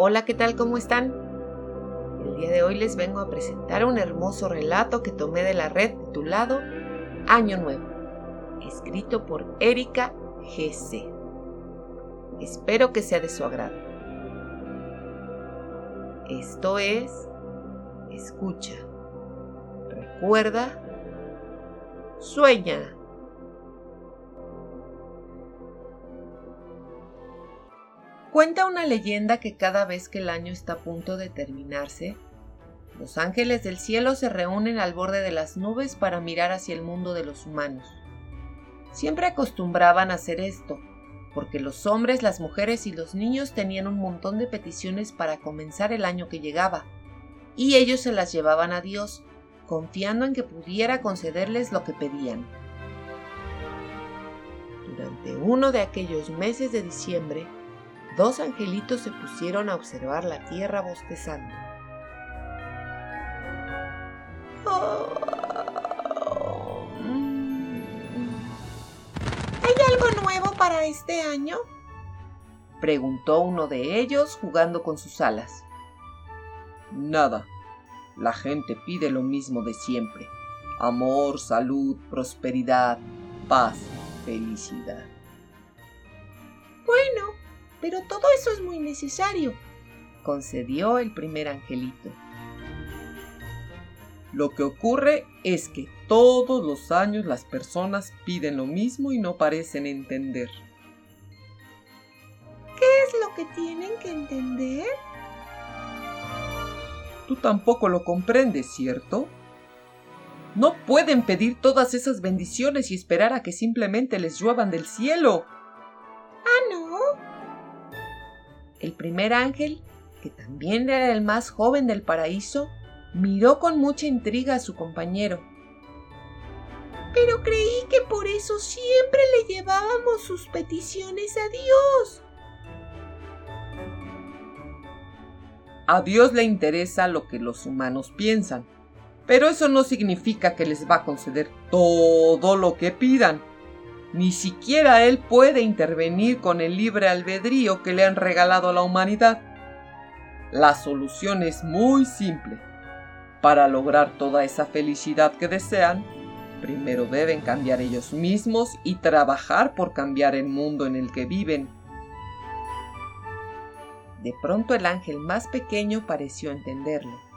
Hola, ¿qué tal? ¿Cómo están? El día de hoy les vengo a presentar un hermoso relato que tomé de la red titulado Año Nuevo, escrito por Erika GC. Espero que sea de su agrado. Esto es Escucha. Recuerda. Sueña. Cuenta una leyenda que cada vez que el año está a punto de terminarse, los ángeles del cielo se reúnen al borde de las nubes para mirar hacia el mundo de los humanos. Siempre acostumbraban hacer esto, porque los hombres, las mujeres y los niños tenían un montón de peticiones para comenzar el año que llegaba, y ellos se las llevaban a Dios, confiando en que pudiera concederles lo que pedían. Durante uno de aquellos meses de diciembre, dos angelitos se pusieron a observar la tierra bostezando. ¿Hay algo nuevo para este año? Preguntó uno de ellos jugando con sus alas. Nada. La gente pide lo mismo de siempre. Amor, salud, prosperidad, paz, felicidad. Pero todo eso es muy necesario, concedió el primer angelito. Lo que ocurre es que todos los años las personas piden lo mismo y no parecen entender. ¿Qué es lo que tienen que entender? Tú tampoco lo comprendes, ¿cierto? No pueden pedir todas esas bendiciones y esperar a que simplemente les lluevan del cielo. El primer ángel, que también era el más joven del paraíso, miró con mucha intriga a su compañero. Pero creí que por eso siempre le llevábamos sus peticiones a Dios. A Dios le interesa lo que los humanos piensan, pero eso no significa que les va a conceder todo lo que pidan. Ni siquiera Él puede intervenir con el libre albedrío que le han regalado a la humanidad. La solución es muy simple. Para lograr toda esa felicidad que desean, primero deben cambiar ellos mismos y trabajar por cambiar el mundo en el que viven. De pronto el ángel más pequeño pareció entenderlo.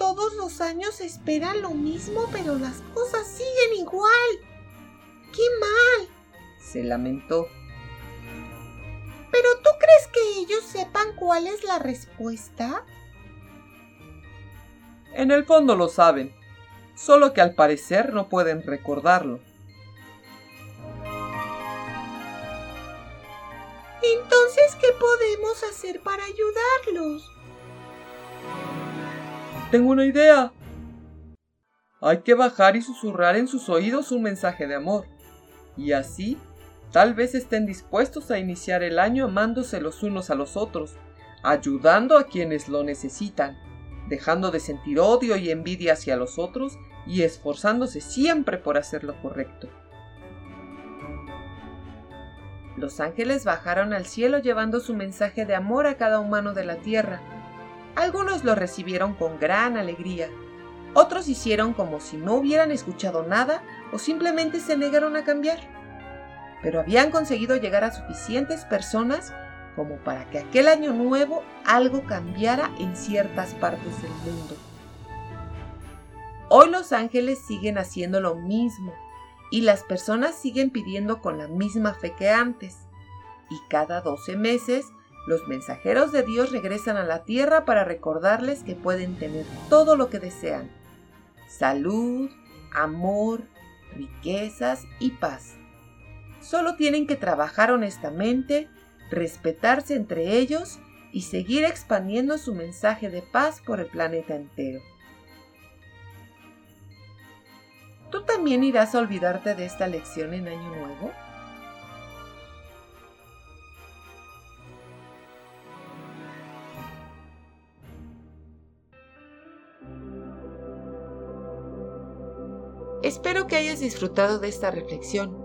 Todos los años esperan lo mismo, pero las cosas siguen igual. ¡Qué mal! se lamentó. ¿Pero tú crees que ellos sepan cuál es la respuesta? En el fondo lo saben, solo que al parecer no pueden recordarlo. Entonces, ¿qué podemos hacer para ayudarlos? Tengo una idea. Hay que bajar y susurrar en sus oídos un mensaje de amor. Y así, tal vez estén dispuestos a iniciar el año amándose los unos a los otros, ayudando a quienes lo necesitan, dejando de sentir odio y envidia hacia los otros y esforzándose siempre por hacer lo correcto. Los ángeles bajaron al cielo llevando su mensaje de amor a cada humano de la tierra. Algunos lo recibieron con gran alegría, otros hicieron como si no hubieran escuchado nada o simplemente se negaron a cambiar. Pero habían conseguido llegar a suficientes personas como para que aquel año nuevo algo cambiara en ciertas partes del mundo. Hoy los ángeles siguen haciendo lo mismo y las personas siguen pidiendo con la misma fe que antes. Y cada 12 meses, los mensajeros de Dios regresan a la tierra para recordarles que pueden tener todo lo que desean. Salud, amor, riquezas y paz. Solo tienen que trabajar honestamente, respetarse entre ellos y seguir expandiendo su mensaje de paz por el planeta entero. ¿Tú también irás a olvidarte de esta lección en Año Nuevo? Espero que hayas disfrutado de esta reflexión.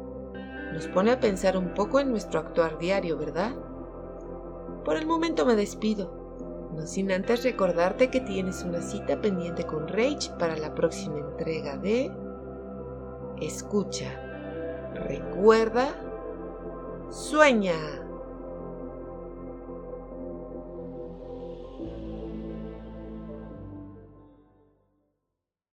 Nos pone a pensar un poco en nuestro actuar diario, ¿verdad? Por el momento me despido, no sin antes recordarte que tienes una cita pendiente con Rage para la próxima entrega de Escucha, recuerda, sueña.